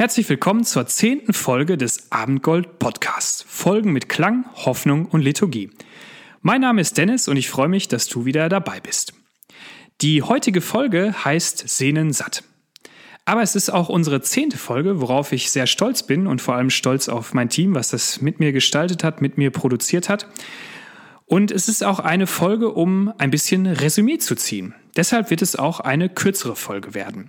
Herzlich willkommen zur zehnten Folge des Abendgold Podcasts. Folgen mit Klang, Hoffnung und Liturgie. Mein Name ist Dennis und ich freue mich, dass du wieder dabei bist. Die heutige Folge heißt Sehnen satt. Aber es ist auch unsere zehnte Folge, worauf ich sehr stolz bin und vor allem stolz auf mein Team, was das mit mir gestaltet hat, mit mir produziert hat. Und es ist auch eine Folge, um ein bisschen Resümee zu ziehen. Deshalb wird es auch eine kürzere Folge werden.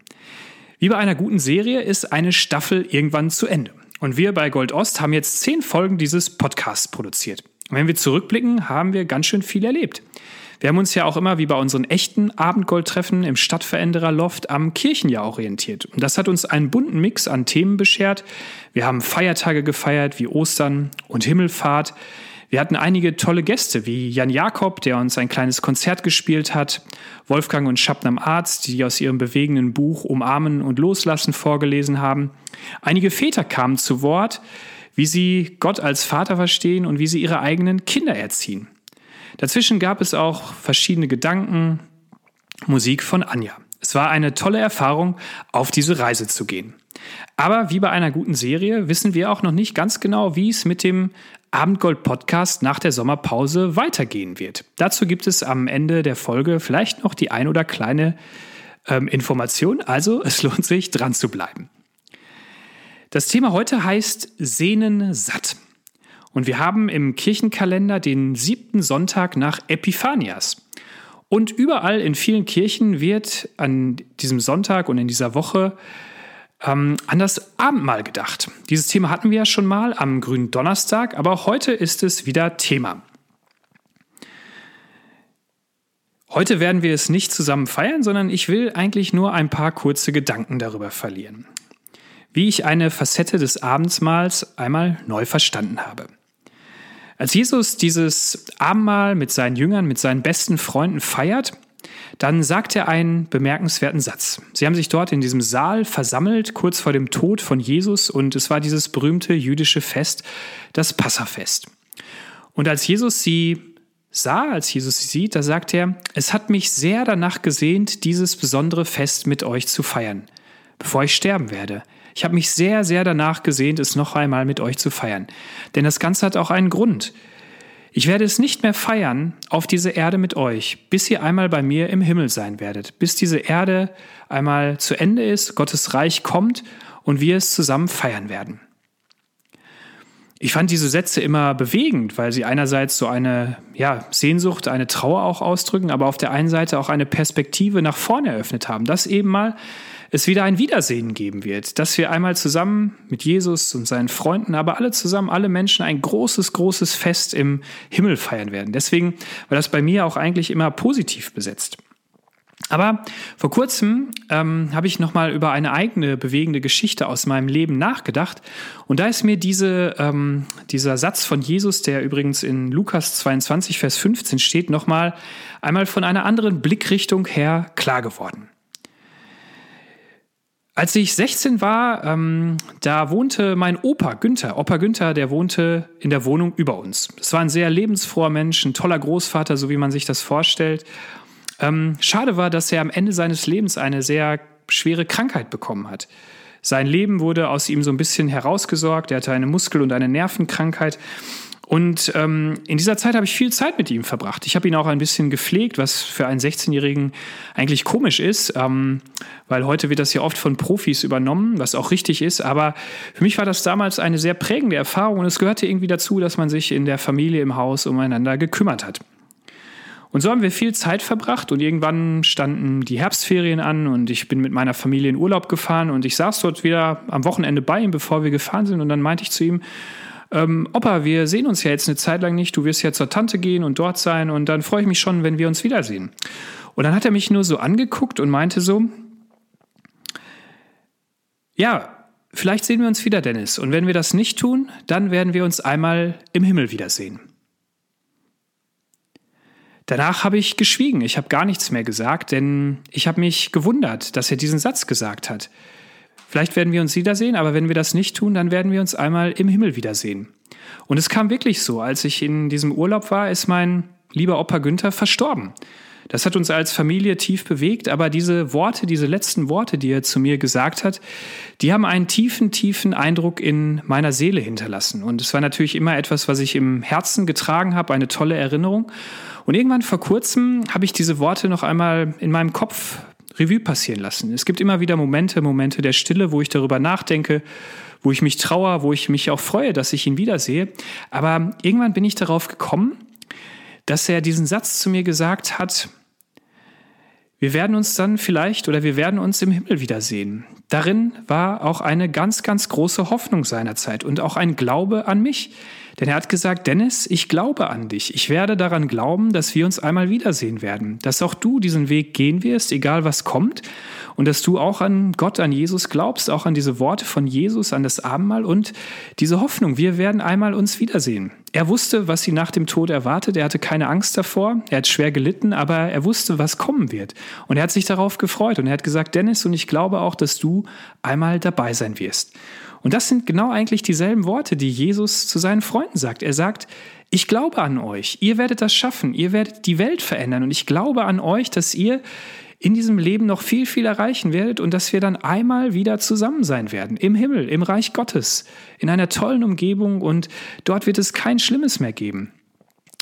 Wie bei einer guten Serie ist eine Staffel irgendwann zu Ende. Und wir bei Gold Ost haben jetzt zehn Folgen dieses Podcasts produziert. Und wenn wir zurückblicken, haben wir ganz schön viel erlebt. Wir haben uns ja auch immer wie bei unseren echten Abendgoldtreffen im Stadtveränderer Loft am Kirchenjahr orientiert. Und das hat uns einen bunten Mix an Themen beschert. Wir haben Feiertage gefeiert wie Ostern und Himmelfahrt. Wir hatten einige tolle Gäste, wie Jan Jakob, der uns ein kleines Konzert gespielt hat, Wolfgang und Schabnam Arzt, die aus ihrem bewegenden Buch Umarmen und Loslassen vorgelesen haben. Einige Väter kamen zu Wort, wie sie Gott als Vater verstehen und wie sie ihre eigenen Kinder erziehen. Dazwischen gab es auch verschiedene Gedanken, Musik von Anja. Es war eine tolle Erfahrung, auf diese Reise zu gehen. Aber wie bei einer guten Serie wissen wir auch noch nicht ganz genau, wie es mit dem Abendgold-Podcast nach der Sommerpause weitergehen wird. Dazu gibt es am Ende der Folge vielleicht noch die ein oder kleine ähm, Information. Also es lohnt sich, dran zu bleiben. Das Thema heute heißt Sehnen satt. Und wir haben im Kirchenkalender den siebten Sonntag nach Epiphanias. Und überall in vielen Kirchen wird an diesem Sonntag und in dieser Woche ähm, an das Abendmahl gedacht. Dieses Thema hatten wir ja schon mal am grünen Donnerstag, aber heute ist es wieder Thema. Heute werden wir es nicht zusammen feiern, sondern ich will eigentlich nur ein paar kurze Gedanken darüber verlieren. Wie ich eine Facette des Abendsmahls einmal neu verstanden habe. Als Jesus dieses Abendmahl mit seinen Jüngern, mit seinen besten Freunden feiert, dann sagt er einen bemerkenswerten Satz. Sie haben sich dort in diesem Saal versammelt, kurz vor dem Tod von Jesus, und es war dieses berühmte jüdische Fest, das Passafest. Und als Jesus sie sah, als Jesus sie sieht, da sagt er, es hat mich sehr danach gesehnt, dieses besondere Fest mit euch zu feiern, bevor ich sterben werde. Ich habe mich sehr, sehr danach gesehnt, es noch einmal mit euch zu feiern. Denn das Ganze hat auch einen Grund. Ich werde es nicht mehr feiern auf diese Erde mit euch, bis ihr einmal bei mir im Himmel sein werdet, bis diese Erde einmal zu Ende ist, Gottes Reich kommt und wir es zusammen feiern werden. Ich fand diese Sätze immer bewegend, weil sie einerseits so eine ja, Sehnsucht, eine Trauer auch ausdrücken, aber auf der einen Seite auch eine Perspektive nach vorne eröffnet haben, dass eben mal es wieder ein Wiedersehen geben wird, dass wir einmal zusammen mit Jesus und seinen Freunden, aber alle zusammen, alle Menschen ein großes, großes Fest im Himmel feiern werden. Deswegen war das bei mir auch eigentlich immer positiv besetzt. Aber vor kurzem ähm, habe ich nochmal über eine eigene bewegende Geschichte aus meinem Leben nachgedacht. Und da ist mir diese, ähm, dieser Satz von Jesus, der übrigens in Lukas 22, Vers 15 steht, nochmal einmal von einer anderen Blickrichtung her klar geworden. Als ich 16 war, ähm, da wohnte mein Opa Günther. Opa Günther, der wohnte in der Wohnung über uns. Das war ein sehr lebensfroher Mensch, ein toller Großvater, so wie man sich das vorstellt. Ähm, schade war, dass er am Ende seines Lebens eine sehr schwere Krankheit bekommen hat. Sein Leben wurde aus ihm so ein bisschen herausgesorgt. Er hatte eine Muskel- und eine Nervenkrankheit. Und ähm, in dieser Zeit habe ich viel Zeit mit ihm verbracht. Ich habe ihn auch ein bisschen gepflegt, was für einen 16-Jährigen eigentlich komisch ist, ähm, weil heute wird das ja oft von Profis übernommen, was auch richtig ist. Aber für mich war das damals eine sehr prägende Erfahrung und es gehörte irgendwie dazu, dass man sich in der Familie im Haus umeinander gekümmert hat. Und so haben wir viel Zeit verbracht und irgendwann standen die Herbstferien an und ich bin mit meiner Familie in Urlaub gefahren und ich saß dort wieder am Wochenende bei ihm, bevor wir gefahren sind und dann meinte ich zu ihm, ähm, Opa, wir sehen uns ja jetzt eine Zeit lang nicht, du wirst ja zur Tante gehen und dort sein und dann freue ich mich schon, wenn wir uns wiedersehen. Und dann hat er mich nur so angeguckt und meinte so, ja, vielleicht sehen wir uns wieder, Dennis. Und wenn wir das nicht tun, dann werden wir uns einmal im Himmel wiedersehen. Danach habe ich geschwiegen, ich habe gar nichts mehr gesagt, denn ich habe mich gewundert, dass er diesen Satz gesagt hat. Vielleicht werden wir uns wiedersehen, aber wenn wir das nicht tun, dann werden wir uns einmal im Himmel wiedersehen. Und es kam wirklich so, als ich in diesem Urlaub war, ist mein lieber Opa Günther verstorben. Das hat uns als Familie tief bewegt, aber diese Worte, diese letzten Worte, die er zu mir gesagt hat, die haben einen tiefen, tiefen Eindruck in meiner Seele hinterlassen. Und es war natürlich immer etwas, was ich im Herzen getragen habe, eine tolle Erinnerung. Und irgendwann vor kurzem habe ich diese Worte noch einmal in meinem Kopf Revue passieren lassen. Es gibt immer wieder Momente, Momente der Stille, wo ich darüber nachdenke, wo ich mich traue, wo ich mich auch freue, dass ich ihn wiedersehe. Aber irgendwann bin ich darauf gekommen, dass er diesen Satz zu mir gesagt hat, wir werden uns dann vielleicht oder wir werden uns im Himmel wiedersehen. Darin war auch eine ganz, ganz große Hoffnung seinerzeit und auch ein Glaube an mich. Denn er hat gesagt, Dennis, ich glaube an dich. Ich werde daran glauben, dass wir uns einmal wiedersehen werden. Dass auch du diesen Weg gehen wirst, egal was kommt. Und dass du auch an Gott, an Jesus glaubst, auch an diese Worte von Jesus, an das Abendmahl und diese Hoffnung. Wir werden einmal uns wiedersehen. Er wusste, was sie nach dem Tod erwartet. Er hatte keine Angst davor. Er hat schwer gelitten, aber er wusste, was kommen wird. Und er hat sich darauf gefreut. Und er hat gesagt, Dennis, und ich glaube auch, dass du einmal dabei sein wirst. Und das sind genau eigentlich dieselben Worte, die Jesus zu seinen Freunden sagt. Er sagt, ich glaube an euch, ihr werdet das schaffen, ihr werdet die Welt verändern. Und ich glaube an euch, dass ihr in diesem Leben noch viel, viel erreichen werdet und dass wir dann einmal wieder zusammen sein werden, im Himmel, im Reich Gottes, in einer tollen Umgebung. Und dort wird es kein Schlimmes mehr geben.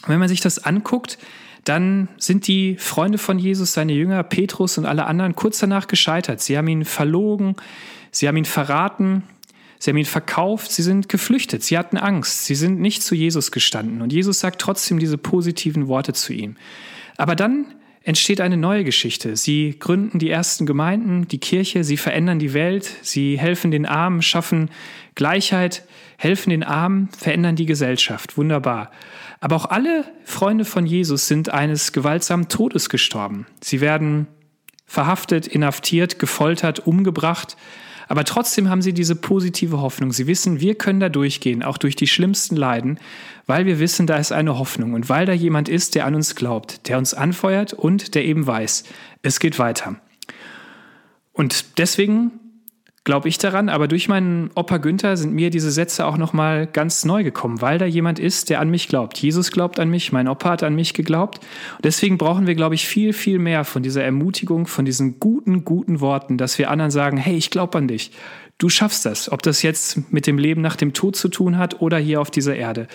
Wenn man sich das anguckt, dann sind die Freunde von Jesus, seine Jünger, Petrus und alle anderen kurz danach gescheitert. Sie haben ihn verlogen, sie haben ihn verraten, Sie haben ihn verkauft, sie sind geflüchtet, sie hatten Angst, sie sind nicht zu Jesus gestanden. Und Jesus sagt trotzdem diese positiven Worte zu ihm. Aber dann entsteht eine neue Geschichte. Sie gründen die ersten Gemeinden, die Kirche, sie verändern die Welt, sie helfen den Armen, schaffen Gleichheit, helfen den Armen, verändern die Gesellschaft. Wunderbar. Aber auch alle Freunde von Jesus sind eines gewaltsamen Todes gestorben. Sie werden verhaftet, inhaftiert, gefoltert, umgebracht. Aber trotzdem haben sie diese positive Hoffnung. Sie wissen, wir können da durchgehen, auch durch die schlimmsten Leiden, weil wir wissen, da ist eine Hoffnung und weil da jemand ist, der an uns glaubt, der uns anfeuert und der eben weiß, es geht weiter. Und deswegen glaube ich daran, aber durch meinen Opa Günther sind mir diese Sätze auch nochmal ganz neu gekommen, weil da jemand ist, der an mich glaubt. Jesus glaubt an mich, mein Opa hat an mich geglaubt. Und deswegen brauchen wir, glaube ich, viel, viel mehr von dieser Ermutigung, von diesen guten, guten Worten, dass wir anderen sagen, hey, ich glaube an dich. Du schaffst das, ob das jetzt mit dem Leben nach dem Tod zu tun hat oder hier auf dieser Erde.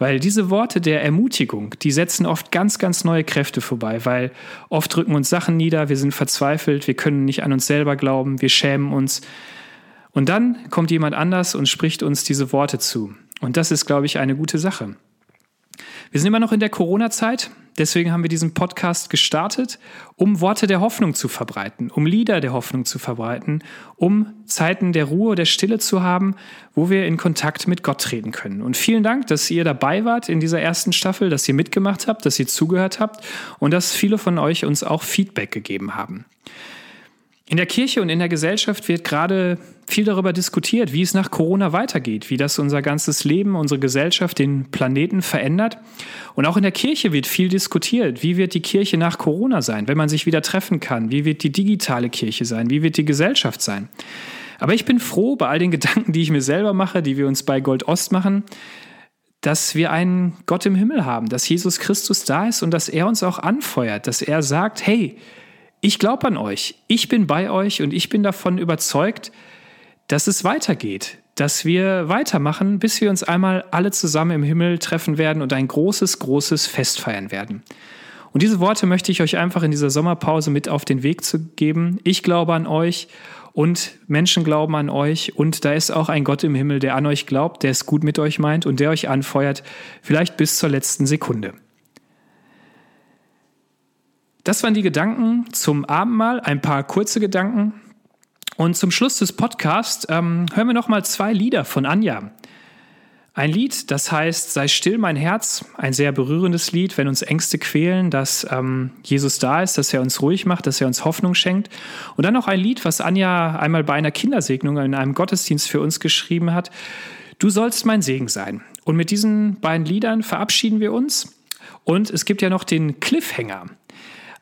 Weil diese Worte der Ermutigung, die setzen oft ganz, ganz neue Kräfte vorbei, weil oft drücken uns Sachen nieder, wir sind verzweifelt, wir können nicht an uns selber glauben, wir schämen uns. Und dann kommt jemand anders und spricht uns diese Worte zu. Und das ist, glaube ich, eine gute Sache. Wir sind immer noch in der Corona-Zeit, deswegen haben wir diesen Podcast gestartet, um Worte der Hoffnung zu verbreiten, um Lieder der Hoffnung zu verbreiten, um Zeiten der Ruhe, der Stille zu haben, wo wir in Kontakt mit Gott treten können. Und vielen Dank, dass ihr dabei wart in dieser ersten Staffel, dass ihr mitgemacht habt, dass ihr zugehört habt und dass viele von euch uns auch Feedback gegeben haben. In der Kirche und in der Gesellschaft wird gerade viel darüber diskutiert, wie es nach Corona weitergeht, wie das unser ganzes Leben, unsere Gesellschaft, den Planeten verändert. Und auch in der Kirche wird viel diskutiert, wie wird die Kirche nach Corona sein, wenn man sich wieder treffen kann, wie wird die digitale Kirche sein, wie wird die Gesellschaft sein. Aber ich bin froh bei all den Gedanken, die ich mir selber mache, die wir uns bei Gold Ost machen, dass wir einen Gott im Himmel haben, dass Jesus Christus da ist und dass er uns auch anfeuert, dass er sagt, hey, ich glaube an euch, ich bin bei euch und ich bin davon überzeugt, dass es weitergeht, dass wir weitermachen, bis wir uns einmal alle zusammen im Himmel treffen werden und ein großes, großes Fest feiern werden. Und diese Worte möchte ich euch einfach in dieser Sommerpause mit auf den Weg zu geben. Ich glaube an euch und Menschen glauben an euch und da ist auch ein Gott im Himmel, der an euch glaubt, der es gut mit euch meint und der euch anfeuert, vielleicht bis zur letzten Sekunde. Das waren die Gedanken zum Abendmahl, ein paar kurze Gedanken. Und zum Schluss des Podcasts ähm, hören wir noch mal zwei Lieder von Anja. Ein Lied, das heißt Sei still, mein Herz, ein sehr berührendes Lied, wenn uns Ängste quälen, dass ähm, Jesus da ist, dass er uns ruhig macht, dass er uns Hoffnung schenkt. Und dann noch ein Lied, was Anja einmal bei einer Kindersegnung in einem Gottesdienst für uns geschrieben hat. Du sollst mein Segen sein. Und mit diesen beiden Liedern verabschieden wir uns. Und es gibt ja noch den Cliffhanger.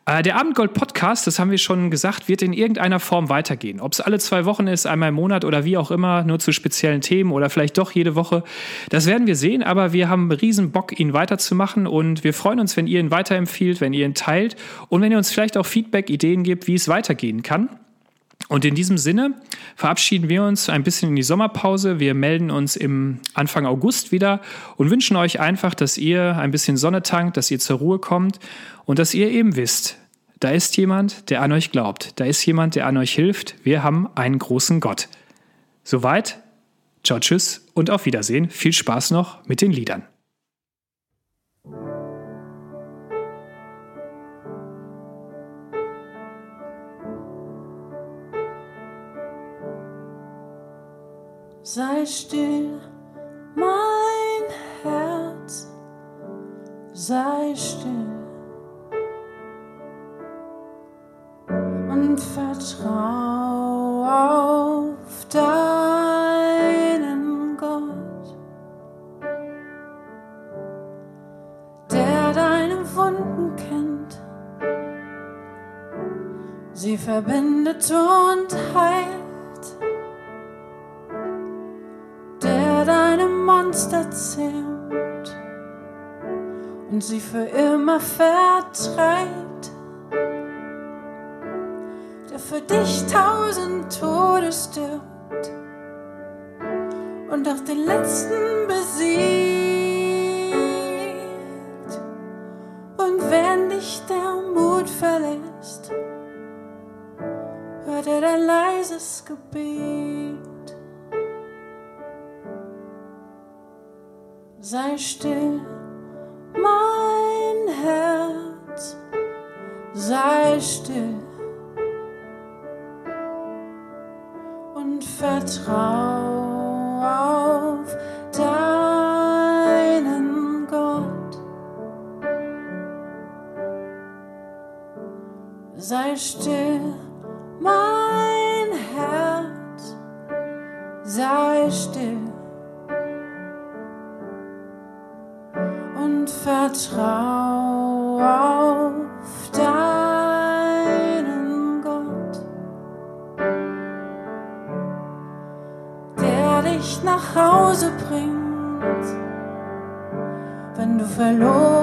Äh, der Abendgold-Podcast, das haben wir schon gesagt, wird in irgendeiner Form weitergehen. Ob es alle zwei Wochen ist, einmal im Monat oder wie auch immer, nur zu speziellen Themen oder vielleicht doch jede Woche, das werden wir sehen, aber wir haben riesen Bock, ihn weiterzumachen und wir freuen uns, wenn ihr ihn weiterempfiehlt, wenn ihr ihn teilt und wenn ihr uns vielleicht auch Feedback, Ideen gebt, wie es weitergehen kann. Und in diesem Sinne verabschieden wir uns ein bisschen in die Sommerpause. Wir melden uns im Anfang August wieder und wünschen euch einfach, dass ihr ein bisschen Sonne tankt, dass ihr zur Ruhe kommt und dass ihr eben wisst, da ist jemand, der an euch glaubt. Da ist jemand, der an euch hilft. Wir haben einen großen Gott. Soweit. Ciao, tschüss und auf Wiedersehen. Viel Spaß noch mit den Liedern. Sei still, mein Herz, sei still. Und vertrau auf deinen Gott, der deine Wunden kennt, sie verbindet und heilt. Monster zähmt und sie für immer vertreibt, der für dich tausend Tode stirbt und auch den letzten besiegt. Und wenn dich der Mut verlässt, hört er dein leises Gebet. Sei still, mein Herz, sei still und vertrau auf deinen Gott. Sei still, wenn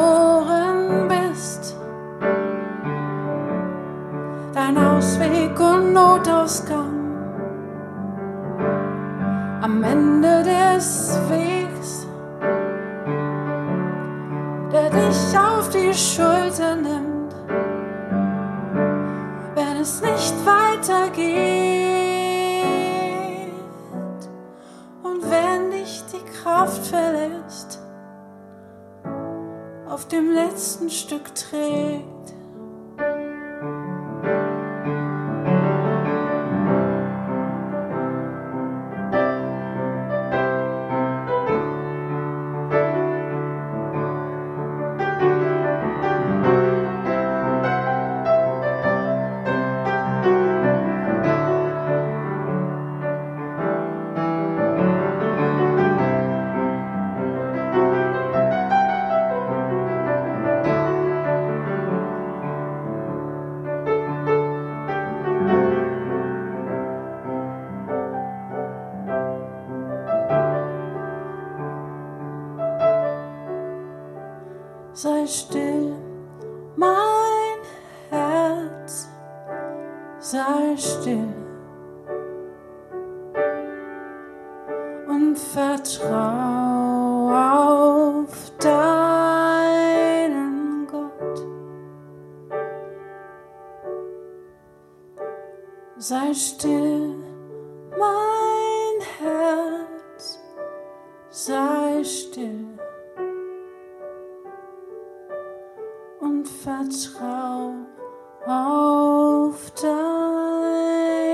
sei still, mein Herz, sei still. Und vertrau auf deinen Gott. Sei still, vertrau auf deinen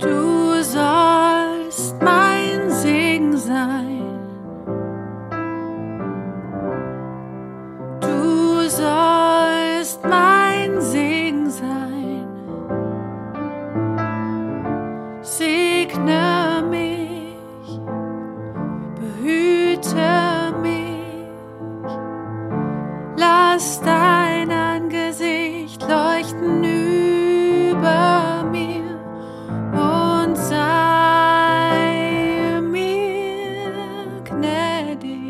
to day.